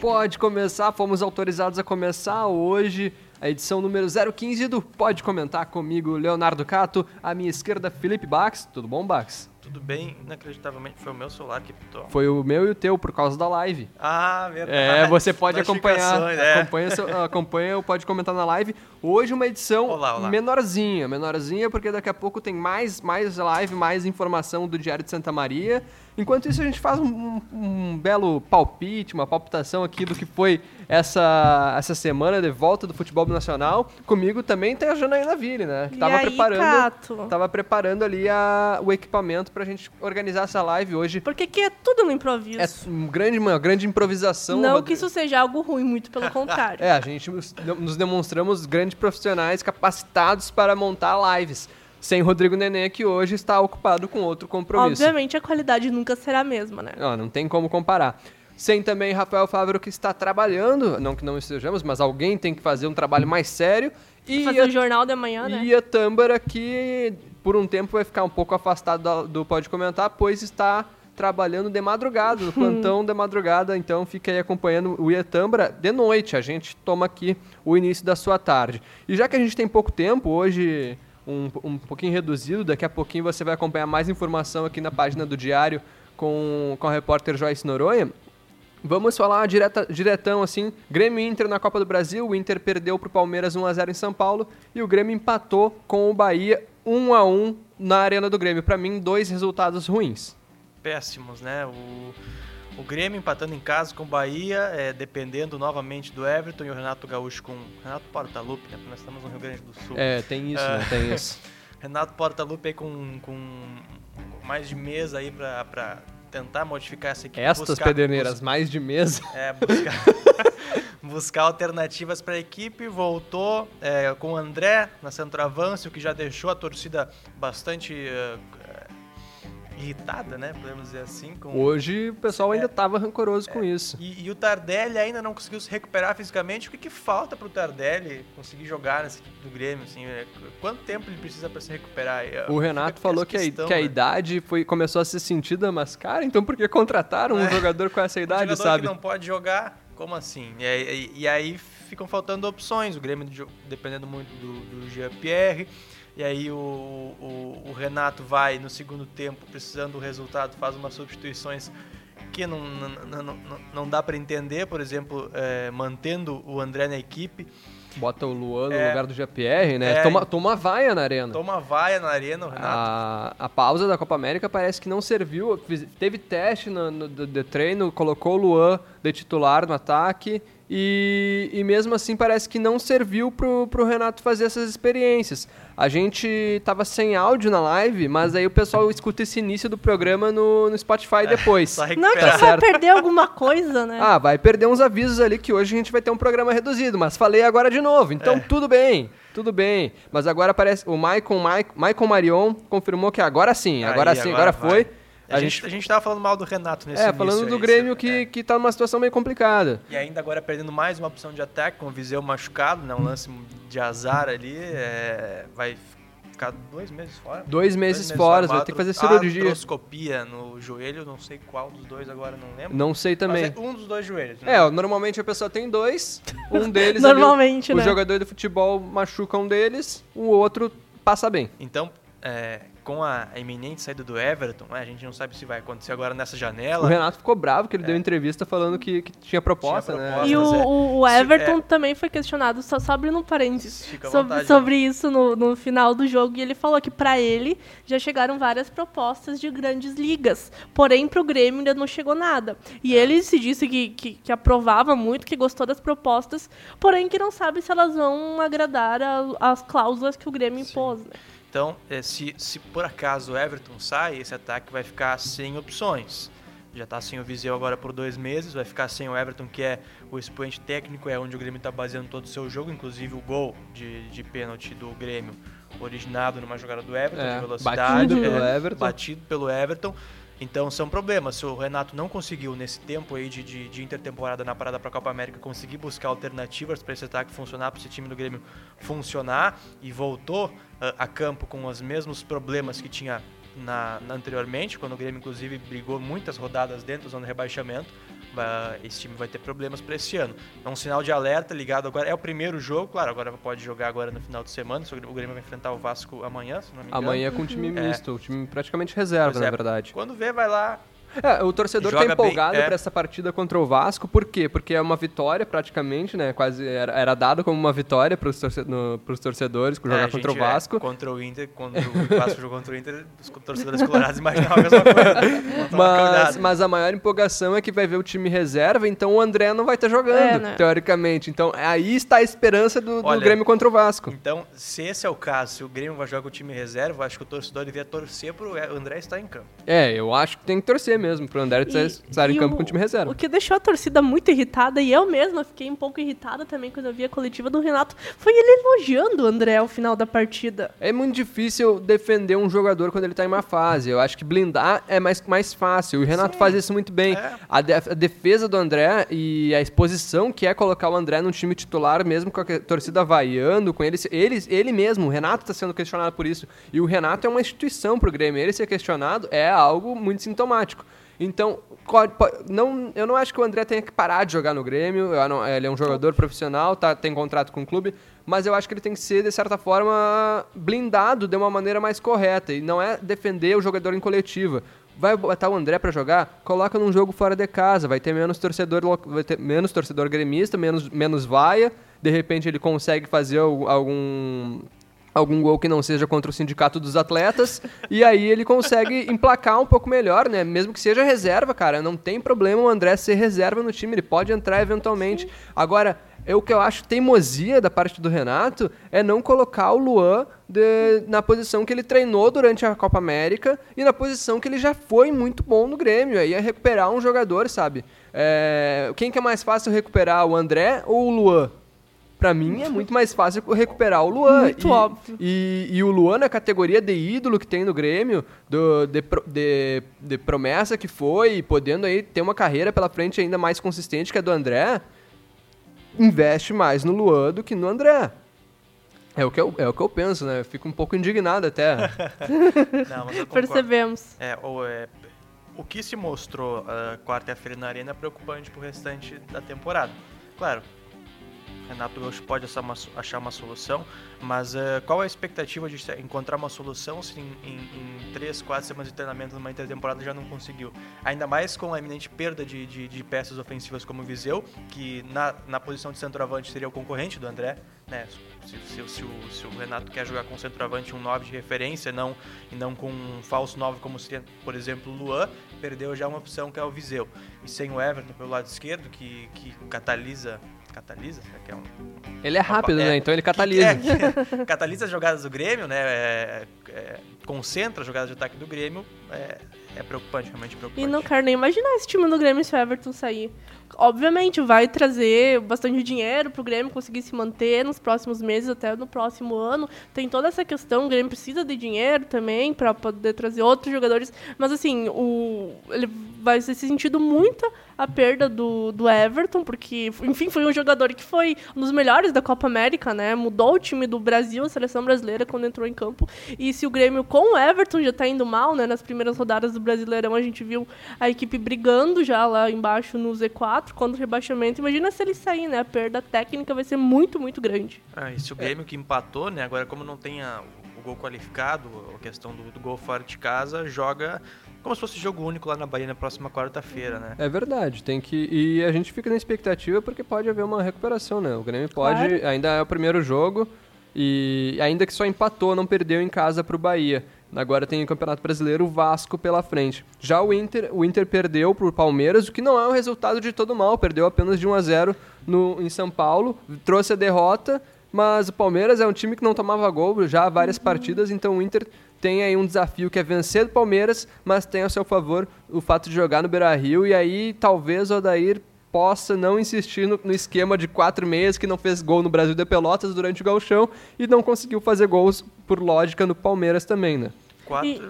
Pode começar, fomos autorizados a começar hoje a edição número 015 do Pode Comentar comigo, Leonardo Cato, à minha esquerda, Felipe Bax. Tudo bom, Bax? Tudo bem, inacreditavelmente foi o meu celular que pitou. Foi o meu e o teu, por causa da live. Ah, verdade. É, você pode acompanhar, é. acompanha, seu- acompanha ou pode comentar na live. Hoje uma edição Olá, olá. menorzinha, menorzinha, porque daqui a pouco tem mais, mais live, mais informação do Diário de Santa Maria. Enquanto isso, a gente faz um, um- um belo palpite, uma palpitação aqui do que foi essa, essa semana de volta do futebol nacional. Comigo também tem a Janaína Ville, né? Que E tava aí, preparando. Cato? Tava preparando ali a- o equipamento pra gente organizar essa live hoje. Porque aqui é tudo no improviso. É um grande, uma grande improvisação. não que isso seja algo ruim, muito pelo contrário. É, a gente nos- demonstramos grandes profissionais capacitados para montar lives. Sem Rodrigo Nenê, que hoje está ocupado com outro compromisso. Obviamente a qualidade nunca será a mesma, né? Ó, não tem como comparar. Sem também Rafael Fávero, que está trabalhando, não que não estejamos, mas alguém tem que fazer um trabalho mais sério. E Fazer a, o jornal da manhã, né? e a Tâmbara, que por um tempo vai ficar um pouco afastado da- do Pode Comentar, pois está trabalhando de madrugada, no plantão de madrugada, então fica aí acompanhando o Iatambra de noite. A gente toma aqui o início da sua tarde. E já que a gente tem pouco tempo, hoje um, um pouquinho reduzido, daqui a pouquinho você vai acompanhar mais informação aqui na página do Diário com, com a repórter Joyce Noronha. Vamos falar direta, diretão assim, Grêmio Inter na Copa do Brasil, o Inter perdeu pro Palmeiras 1 a 0 em São Paulo e o Grêmio empatou com o Bahia 1 a 1 na Arena do Grêmio. Para mim, dois resultados ruins. Péssimos, né? O, o Grêmio empatando em casa com o Bahia, é, dependendo novamente do Everton e o Renato Gaúcho com. Renato Portaluppi, né? Nós estamos no Rio Grande do Sul. É, tem isso, né? Tem isso. Renato Portaluppi aí com, com mais de mês aí pra tentar modificar essa equipe. Estas buscar- pederneiras, mais de mesa. É, buscar, buscar alternativas para a equipe. Voltou é, com o André na centroavance, o que já deixou a torcida bastante é, irritada, né? Podemos dizer assim. Com... Hoje o pessoal ainda É. estava rancoroso com isso. E, e o Tardelli ainda não conseguiu se recuperar fisicamente. O que, que falta pro Tardelli conseguir jogar nessa equipe do Grêmio? Assim, é, quanto tempo ele precisa para se recuperar? É, O Renato falou que a, questão, que a né? idade foi, começou a ser sentida, mas, cara, então por que contrataram um É. jogador com essa Um idade, jogador sabe? que não pode jogar, como assim? E aí, e aí ficam faltando opções. O Grêmio dependendo muito do, do Jean-Pierre. E aí o, o, o Renato vai no segundo tempo precisando do resultado, faz umas substituições que não, não, não, não, dá para entender. Por exemplo, é, mantendo o André na equipe. Bota o Luan no É. lugar do GPR, né? É. Toma, toma vaia na arena. Toma vaia na arena, o Renato. A, a pausa da Copa América parece que não serviu. Teve teste no, no- de, de treino, colocou o Luan de titular no ataque e, e mesmo assim parece que não serviu pro, pro Renato fazer essas experiências. A gente tava sem áudio na live, mas aí o pessoal escuta esse início do programa no, no Spotify depois. Só Não que recuperar. vai perder alguma coisa, né? Ah, vai perder uns avisos ali que hoje a gente vai ter um programa reduzido, mas falei agora de novo, então É. tudo bem, tudo bem. Mas agora parece o Maicon, Maicon, Maicon Marion confirmou que agora sim, agora Aí, sim, agora, vai. foi. A, gente, a gente tava falando mal do Renato nesse é, falando do aí, Grêmio que, é. que tá numa situação meio complicada. E ainda agora perdendo mais uma opção de ataque, com o Viseu machucado, né? Um lance de azar ali. é, vai ficar dois meses fora. Dois meses fora, vai ter que fazer cirurgia. Artroscopia no joelho, não sei qual dos dois agora, não lembro. Não sei também. Mas é um dos dois joelhos, né? É, normalmente a pessoa tem dois, um deles ali, Normalmente, o né? jogador de futebol machuca um deles, o outro passa bem. Então, é, com a iminente saída do Everton, né, a gente não sabe se vai acontecer agora nessa O janela. Renato ficou bravo que ele deu entrevista falando que, que tinha proposta, Tinha né? E o, é- o- o se- Everton é- também foi questionado, só, só abrindo um parênteses, Fica sobre, vontade, sobre isso no, no final do jogo. E ele falou que pra ele já chegaram várias propostas de grandes ligas, porém pro Grêmio ainda não chegou nada. E É. ele se disse que, que, que aprovava muito, que gostou das propostas, porém que não sabe se elas vão agradar a- as cláusulas que o Grêmio impôs. Né? Então, é, se, se por acaso o Everton sai, esse ataque vai ficar sem opções. Já está sem o Viseu agora por dois meses, vai ficar sem o Everton, que é o expoente técnico, é onde o Grêmio está baseando todo o seu jogo, inclusive o gol de, de pênalti do Grêmio, originado numa jogada do Everton, É, de velocidade. batido é, pelo Everton. Batido pelo Everton. Então são problemas. Se o Renato não conseguiu, nesse tempo aí de, de, de intertemporada na parada para a Copa América, conseguir buscar alternativas para esse ataque funcionar, para esse time do Grêmio funcionar e voltou ah, a campo com os mesmos problemas que tinha na, na anteriormente, quando o Grêmio inclusive brigou muitas rodadas dentro da zona de rebaixamento, esse time vai ter problemas para esse ano. É um sinal de alerta ligado agora. É o primeiro jogo, claro, agora pode jogar agora no final de semana. O Grêmio vai enfrentar o Vasco amanhã, se não me engano. Amanhã com um time É. misto, o time praticamente reserva, é. na verdade. Quando vê, vai lá. É, o torcedor Joga tá empolgado bem, é. pra essa partida contra o Vasco, por quê? Porque é uma vitória praticamente, né? Quase era, era dado como uma vitória pros, torce no, pros torcedores jogar É, a contra o é, Vasco. contra o Inter, quando o Vasco jogou contra o Inter, os torcedores colorados imaginavam a mesma coisa. Mas, mas a maior empolgação é que vai ver o time reserva, então o André não vai estar jogando, É, né? teoricamente. Então aí está a esperança do, do Olha, Grêmio contra o Vasco. Então, se esse é o caso, se o Grêmio vai jogar com o time reserva, eu acho que o torcedor devia torcer pro André estar em campo. É, eu acho que tem que torcer mesmo pro André estar em campo o- com o time reserva. O que deixou a torcida muito irritada, e eu mesma fiquei um pouco irritada também quando eu vi a coletiva do Renato, foi ele elogiando o André ao final da partida. É muito difícil defender um jogador quando ele tá em uma fase. Eu acho que blindar é mais, mais fácil. O Renato faz isso muito bem. É. A, de- a defesa do André e a exposição que é colocar o André no time titular, mesmo com a torcida vaiando, com ele, ele, ele mesmo, o Renato está sendo questionado por isso. E o Renato é uma instituição pro Grêmio. Ele ser questionado é algo muito sintomático. Então, não, eu não acho que o André tenha que parar de jogar no Grêmio. Não- ele é um jogador profissional, tá, tem contrato com o clube, mas eu acho que ele tem que ser, de certa forma, blindado de uma maneira mais correta. E não é defender o jogador em coletiva. Vai botar o André pra jogar? Coloca num jogo fora de casa. Vai ter menos torcedor, vai ter menos torcedor gremista, menos, menos vaia. De repente ele consegue fazer al- algum algum gol que não seja contra o sindicato dos atletas, e aí ele consegue emplacar um pouco melhor, né? Mesmo que seja reserva, cara, não tem problema o André ser reserva no time, ele pode entrar eventualmente. Agora, é o que eu acho teimosia da parte do Renato é não colocar o Luan de- na posição que ele treinou durante a Copa América e na posição que ele já foi muito bom no Grêmio. Aí é recuperar um jogador, sabe? É, quem que é mais fácil recuperar, o André ou o Luan? Pra mim é muito mais fácil recuperar o Luan. Muito E- óbvio. E, e o Luan, na categoria de ídolo que tem no Grêmio, do, de, de- de promessa que foi, podendo aí ter uma carreira pela frente ainda mais consistente que a do André, investe mais no Luan do que no André. É o que eu, é o que eu penso, né? Eu fico um pouco indignado até. Não, mas eu concordo. Percebemos. É, o, é, o que se mostrou ah, quarta-feira na Arena é preocupante pro restante da temporada. Claro, Renato Gaúcho pode achar uma, solução, mas ah, qual a expectativa de encontrar uma solução se em, em, em três, quatro semanas de treinamento numa intertemporada já não conseguiu? Ainda mais com a iminente perda de, de, de peças ofensivas como o Viseu, que na, na posição de centroavante seria o concorrente do André, né? Se, se- se o, se o Renato quer jogar com centroavante um 9 de referência não, e não com um falso 9 como seria, por exemplo, o Luan, perdeu já uma opção que é o Viseu. E sem o Everton pelo lado esquerdo, que, que catalisa. Catalisa? Será que é um, Ele é rápido, É, né? Então ele que- catalisa. é, que catalisa as jogadas do Grêmio, né? é, é, concentra as jogadas de ataque do Grêmio. É, é preocupante, realmente preocupante. E não quero nem imaginar esse time do Grêmio se o Everton sair. Obviamente, vai trazer bastante dinheiro pro Grêmio conseguir se manter nos próximos meses, até no próximo ano. Tem toda essa questão, o Grêmio precisa de dinheiro também para poder trazer outros jogadores. Mas assim, o, ele vai ser sentido muito a perda do, do Everton, porque, enfim, foi um jogador que foi um dos melhores da Copa América, né? Mudou o time do Brasil, a seleção brasileira, quando entrou em campo. E se o Grêmio com o Everton já tá indo mal, né? Nas primeiras rodadas do Brasileirão, a gente viu a equipe brigando já lá embaixo no Z4 contra o rebaixamento. Imagina se ele sair, né? A perda técnica vai ser muito, muito grande. Ah, e se o Grêmio que empatou, né? Agora, como não tem a- o gol qualificado, a questão do, do gol fora de casa, joga como se fosse jogo único lá na Bahia na próxima quarta-feira, né? É verdade, tem que. E a gente fica na expectativa porque pode haver uma recuperação, né? O Grêmio pode. Claro. Ainda é o primeiro jogo. E ainda que só empatou, não perdeu em casa pro Bahia. Agora tem o Campeonato Brasileiro, o Vasco pela frente. Já o Inter, o Inter perdeu pro Palmeiras, o que não é um resultado de todo mal, perdeu apenas de 1 a 0 no, em São Paulo, trouxe a derrota, mas o Palmeiras é um time que não tomava gol já há várias partidas, então o Inter tem aí um desafio que é vencer do Palmeiras, mas tem a seu favor o fato de jogar no Beira-Rio e aí talvez o Odair possa não insistir no, no esquema de quatro meses que não fez gol no Brasil de Pelotas durante o gauchão e não conseguiu fazer gols por lógica no Palmeiras também, né? Quatro. E-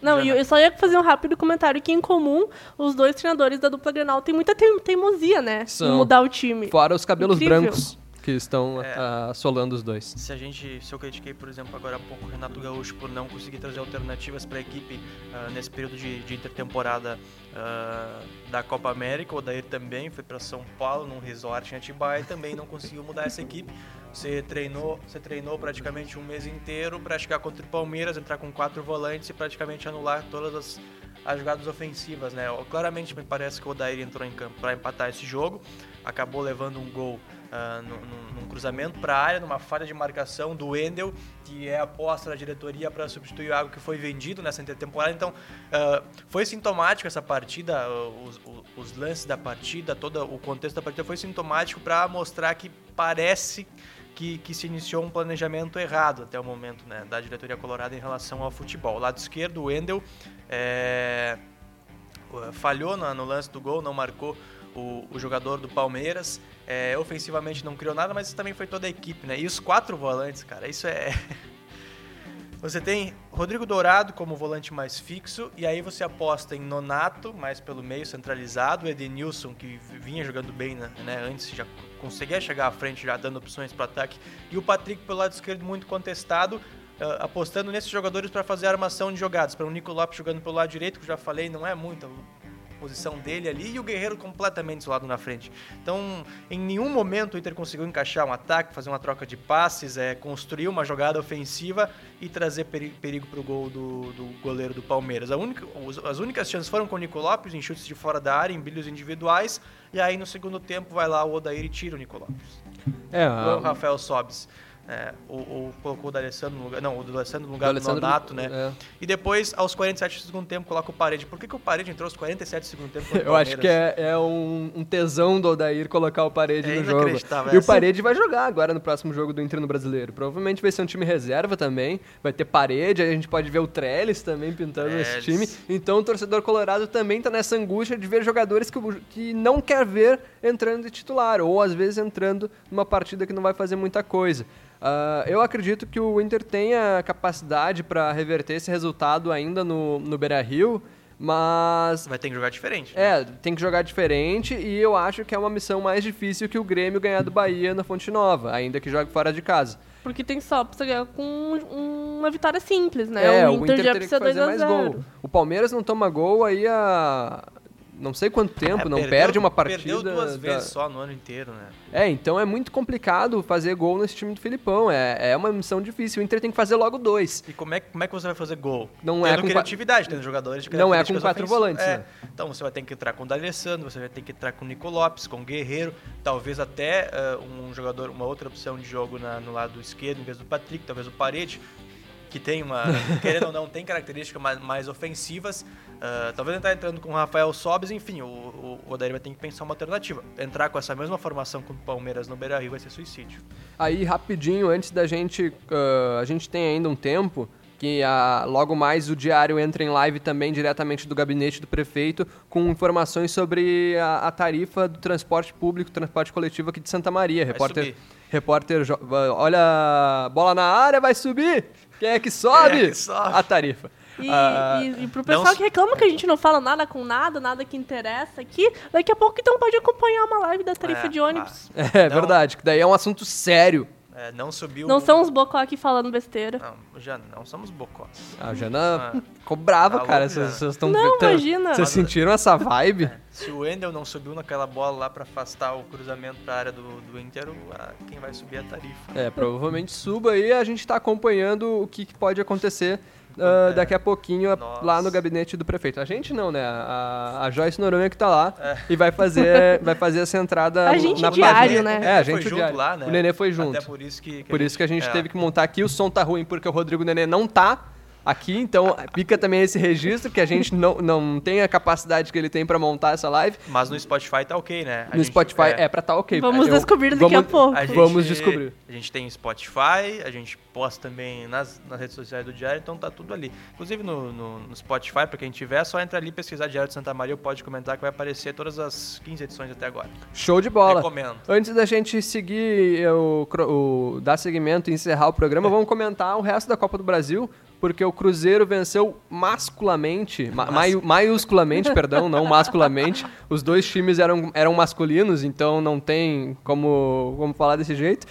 Não, e eu só ia fazer um rápido comentário que, em comum, os dois treinadores da dupla Grenal têm muita teim- teimosia, né? São. Em mudar o time. Fora os cabelos Incrível. brancos. Que estão É. ah, assolando os dois. Se a gente, se eu critiquei, por exemplo, agora há pouco o Renato Gaúcho por não conseguir trazer alternativas para a equipe ah, nesse período de, de intertemporada ah, da Copa América, o Odair também foi para São Paulo num resort em Atibaia e também não conseguiu mudar essa equipe. Você treinou, você treinou praticamente um mês inteiro para chegar contra o Palmeiras, entrar com quatro volantes e praticamente anular todas as, as jogadas ofensivas, né? Claramente me parece que o Odair entrou em campo para empatar esse jogo, acabou levando um gol no- no- num cruzamento para a área, numa falha de marcação do Wendel, que é aposta da diretoria para substituir algo que foi vendido nessa intertemporada. Então, ah, foi sintomático essa partida, os, os- lances da partida, todo o contexto da partida foi sintomático para mostrar que parece que, que se iniciou um planejamento errado até o momento né, da diretoria colorada em relação ao futebol. Lado esquerdo, o Wendel é, falhou na- no lance do gol, não marcou o, o jogador do Palmeiras. É, ofensivamente não criou nada, mas também foi toda a equipe, né? E os quatro volantes, cara, isso é. Você tem Rodrigo Dourado como volante mais fixo, e aí você aposta em Nonato, mais pelo meio, centralizado, Edenilson, que vinha jogando bem né, né, antes, já conseguia chegar à frente, já dando opções para ataque, e o Patrick pelo lado esquerdo, muito contestado, ah, apostando nesses jogadores para fazer armação de jogadas. Para o Nico Lopes jogando pelo lado direito, que eu já falei, não é muito posição dele ali, e o Guerreiro completamente isolado na frente. Então, em nenhum momento o Inter conseguiu encaixar um ataque, fazer uma troca de passes, é, construir uma jogada ofensiva e trazer peri perigo para o gol do, do goleiro do Palmeiras. Única, as únicas chances foram com o Nico Lopes, em chutes de fora da área, em bilhos individuais, e aí no segundo tempo vai lá o Odair e tira o Nico Lopes. É, o Rafael Sobes. É, ou, ou colocou o D'Alessandro no lugar, não, o D'Alessandro no lugar do do, Alessandro- Nonato, né? é. E depois, aos 47 do segundo tempo, coloca o Parede. Por que, que o Parede entrou aos 47 do segundo tempo? Eu acho que é, é um, um tesão do Odair colocar o Parede É no jogo. E o. Parede vai jogar agora no próximo jogo do Inter no Brasileiro. Provavelmente vai ser um time reserva também. Vai ter Parede, aí a gente pode ver o Trellis também pintando nesse time. Então o torcedor colorado também tá nessa angústia de ver jogadores que, que não quer ver entrando de titular. Ou às vezes entrando numa partida que não vai fazer muita coisa. Ah, eu acredito que o Inter tenha capacidade para reverter esse resultado ainda no, no Beira-Rio, mas Vai ter que jogar diferente. né? é, tem que jogar diferente e eu acho que é uma missão mais difícil que o Grêmio ganhar do Bahia na Fonte Nova, ainda que jogue fora de casa. Porque tem só precisa ganhar com um- uma vitória simples, né? É, o Inter, já teria precisa que fazer 2 a mais 0 gol. O Palmeiras não toma gol aí há não sei quanto tempo, É, não perdeu- perde uma partida. Perdeu duas da- vezes só no ano inteiro, né? É, então é muito complicado fazer gol nesse time do Filipão. É, é uma missão difícil. O Inter tem que fazer logo dois. E como é, como é que você vai fazer gol? Não é tendo com criatividade, tendo jogadores de Não é com quatro ofensivas. volantes, É. né? Então você vai ter que entrar com o D'Alessandro, você vai ter que entrar com o Nico Lopes, com o Guerreiro, talvez até ah, um jogador, uma outra opção de jogo na- no lado esquerdo em vez do Patrick, talvez o Parede, que tem uma, querendo ou não, tem características mais, mais ofensivas. Ah, talvez entrar entrando com o Rafael Sobes, enfim, o, o, o Odair vai ter que pensar uma alternativa. Entrar com essa mesma formação com o Palmeiras no Beira-Rio vai ser suicídio. Aí, rapidinho, antes da gente. ah, a gente tem ainda um tempo que ah, logo mais o diário entra em live também diretamente do gabinete do prefeito com informações sobre a, a tarifa do transporte público, transporte coletivo aqui de Santa Maria. Repórter. subir. Repórter. Olha, bola na área, vai subir! Quem é que sobe? Quem é que sobe? A tarifa. E, Ah, e, e pro não pessoal s- que reclama que a gente não fala nada com nada, nada que interessa aqui, daqui a pouco então pode acompanhar uma live da tarifa É, de ônibus. É Não. verdade, que daí é um assunto sério. É, não subiu. Não são os bocó aqui falando besteira. Não, já não somos bocós. A Jana ficou brava, Tá cara. Vocês estão Não, imagina. Vocês sentiram essa vibe? Se o Wendel não subiu naquela bola lá pra afastar o cruzamento pra área do, do Inter, quem vai subir é a tarifa. É, provavelmente suba aí. A gente tá acompanhando o que, que pode acontecer ah, É. daqui a pouquinho a- Nossa. lá no gabinete do prefeito. A gente não, né? A, a Joyce Noronha que tá lá É. e vai fazer, vai fazer essa entrada A gente na diário, página. né? É, a Foi gente junto diário. lá, né? O Nenê foi junto. Até por isso que... Por isso que a gente é. teve que montar aqui. O som tá ruim porque o Rodrigo Nenê não tá aqui, então fica também esse registro que a gente não, não tem a capacidade que ele tem pra montar essa live. Mas no Spotify tá ok, né? A no gente- Spotify é, pra tá ok. Vamos Eu- descobrir daqui vamos- a pouco. a gente- Vamos descobrir. A gente tem Spotify, a gente posta também nas, nas redes sociais do Diário, então tá tudo ali. Inclusive no, no, no Spotify, pra quem tiver, é só entra ali e pesquisar Diário de Santa Maria, pode comentar que vai aparecer todas as 15 edições até agora. Show de bola. Recomendo. Antes da gente seguir, o, o- dar seguimento e encerrar o programa, vamos comentar o resto da Copa do Brasil porque o Cruzeiro venceu masculamente, ma mai maiusculamente, perdão, não masculamente. Os dois times eram, eram masculinos, então não tem como, como falar desse jeito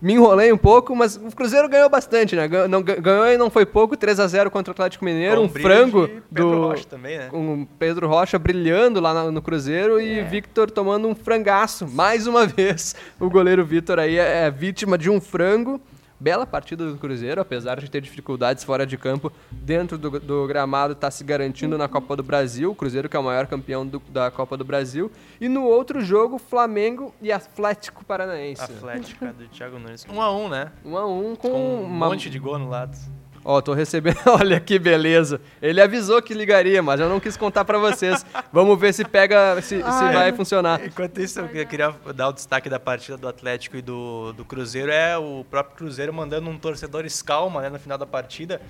me enrolei um pouco, mas o Cruzeiro ganhou bastante, né? Ganhou, não, ganhou e não foi pouco, 3 a 0 contra o Atlético Mineiro, Com um frango Pedro do Rocha também, né? o Pedro Rocha brilhando lá no, Cruzeiro e É. Victor tomando um frangaço. Mais uma vez, o goleiro Victor aí é, é vítima de um frango. Bela partida do Cruzeiro, apesar de ter dificuldades fora de campo, dentro do, do gramado está se garantindo na Copa do Brasil. O Cruzeiro que é o maior campeão do- da Copa do Brasil. E no outro jogo, Flamengo e Atlético Paranaense. Atlético é do Thiago Nunes. 1 a 1 né? Um a um com, Com um uma... monte de gol no lado. Ó, tô recebendo. Olha que beleza. Ele avisou que ligaria, mas eu não quis contar pra vocês. Vamos ver se pega, se, se Ai. vai funcionar. Enquanto isso, eu queria dar o destaque da partida do Atlético e do, do Cruzeiro. É o próprio Cruzeiro mandando um torcedor escalma né, no final da partida.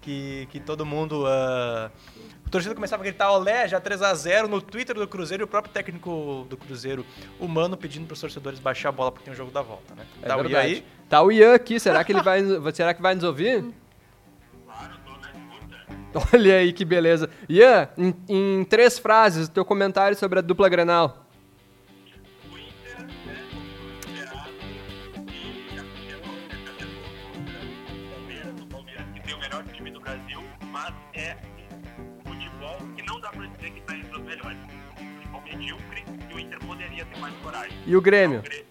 Que, que todo mundo. ah, o torcedor começava a gritar olé, já 3 a 0 no Twitter do Cruzeiro e o próprio técnico do Cruzeiro, o Mano, pedindo para os torcedores baixar a bola porque tem o jogo da volta, né? É Tá, e verdade. aí? Tá o Ian aqui, será que ele vai, será que vai nos ouvir? Olha aí que beleza. Ian, em, em três frases, teu comentário sobre a dupla Grenal. E o o Palmeiras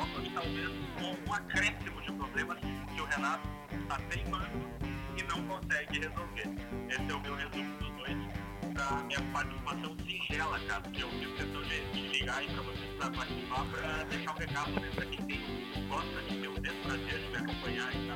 e talvez um acréscimo de problemas que o Renato está teimando e não consegue resolver. Esse é o meu resumo dos dois da minha participação singela, cara, que eu fiz questão de, ligar aí para vocês para participar, para deixar um recado né, para quem tem, gosta de ter o mesmo prazer de me acompanhar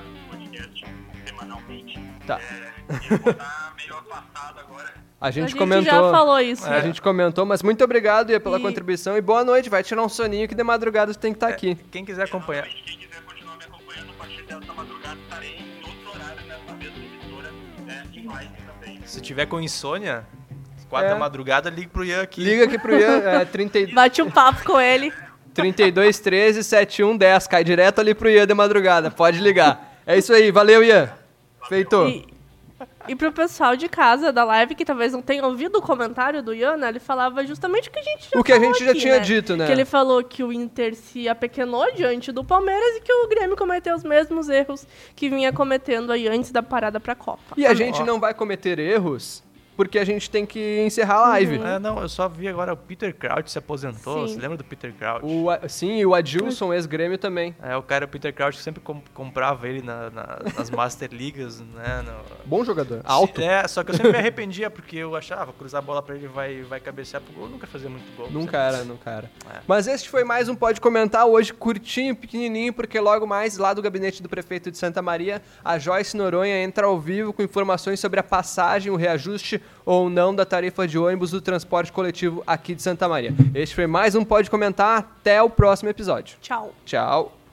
podcast semanalmente. Tá. É, eu vou estar meio afastado agora A gente, a gente comentou. já falou isso. A gente comentou, mas muito obrigado Ian, pela E- contribuição e boa noite. Vai tirar um soninho que de madrugada tu tem que estar aqui. Quem quiser acompanhar. Quem quiser continuar me acompanhando, a partir dessa madrugada estarei em outro horário nessa mesma emissora, né, em live também. Se tiver com insônia, quatro É. da madrugada, ligue pro Ian aqui. Liga aqui pro Ian, é 30, e- Bate um papo com ele. 32 13 71 10. Cai direto ali pro Ian de madrugada. Pode ligar. É isso aí, valeu, Ian. Feito. E, e pro pessoal de casa da live que talvez não tenha ouvido o comentário do Ian, né, ele falava justamente o que a gente já O que a gente já aqui, tinha né? dito, né? Que ele falou que o Inter se apequenou diante do Palmeiras e que o Grêmio cometeu os mesmos erros que vinha cometendo aí antes da parada pra Copa. E a gente não vai cometer erros porque a gente tem que encerrar a live. É, não, eu só vi agora o Peter Crouch se aposentou. Sim. Você lembra do Peter Crouch? O, a- sim, e o Adilson, ex-grêmio também. É, o cara, o Peter Crouch, sempre com- comprava ele na- na- nas Master Leagues, né? no- Bom jogador. Alto. É, só que eu sempre me arrependia, porque eu achava, cruzar a bola pra ele vai, vai cabecear pro gol, nunca fazia muito gol. Nunca era, nunca era. É. Mas este foi mais um Pode Comentar, hoje curtinho, pequenininho, porque logo mais, lá do gabinete do prefeito de Santa Maria, a Joyce Noronha entra ao vivo com informações sobre a passagem, o reajuste ou não da tarifa de ônibus do transporte coletivo aqui de Santa Maria. Este foi mais um Pode Comentar, até o próximo episódio. Tchau. Tchau.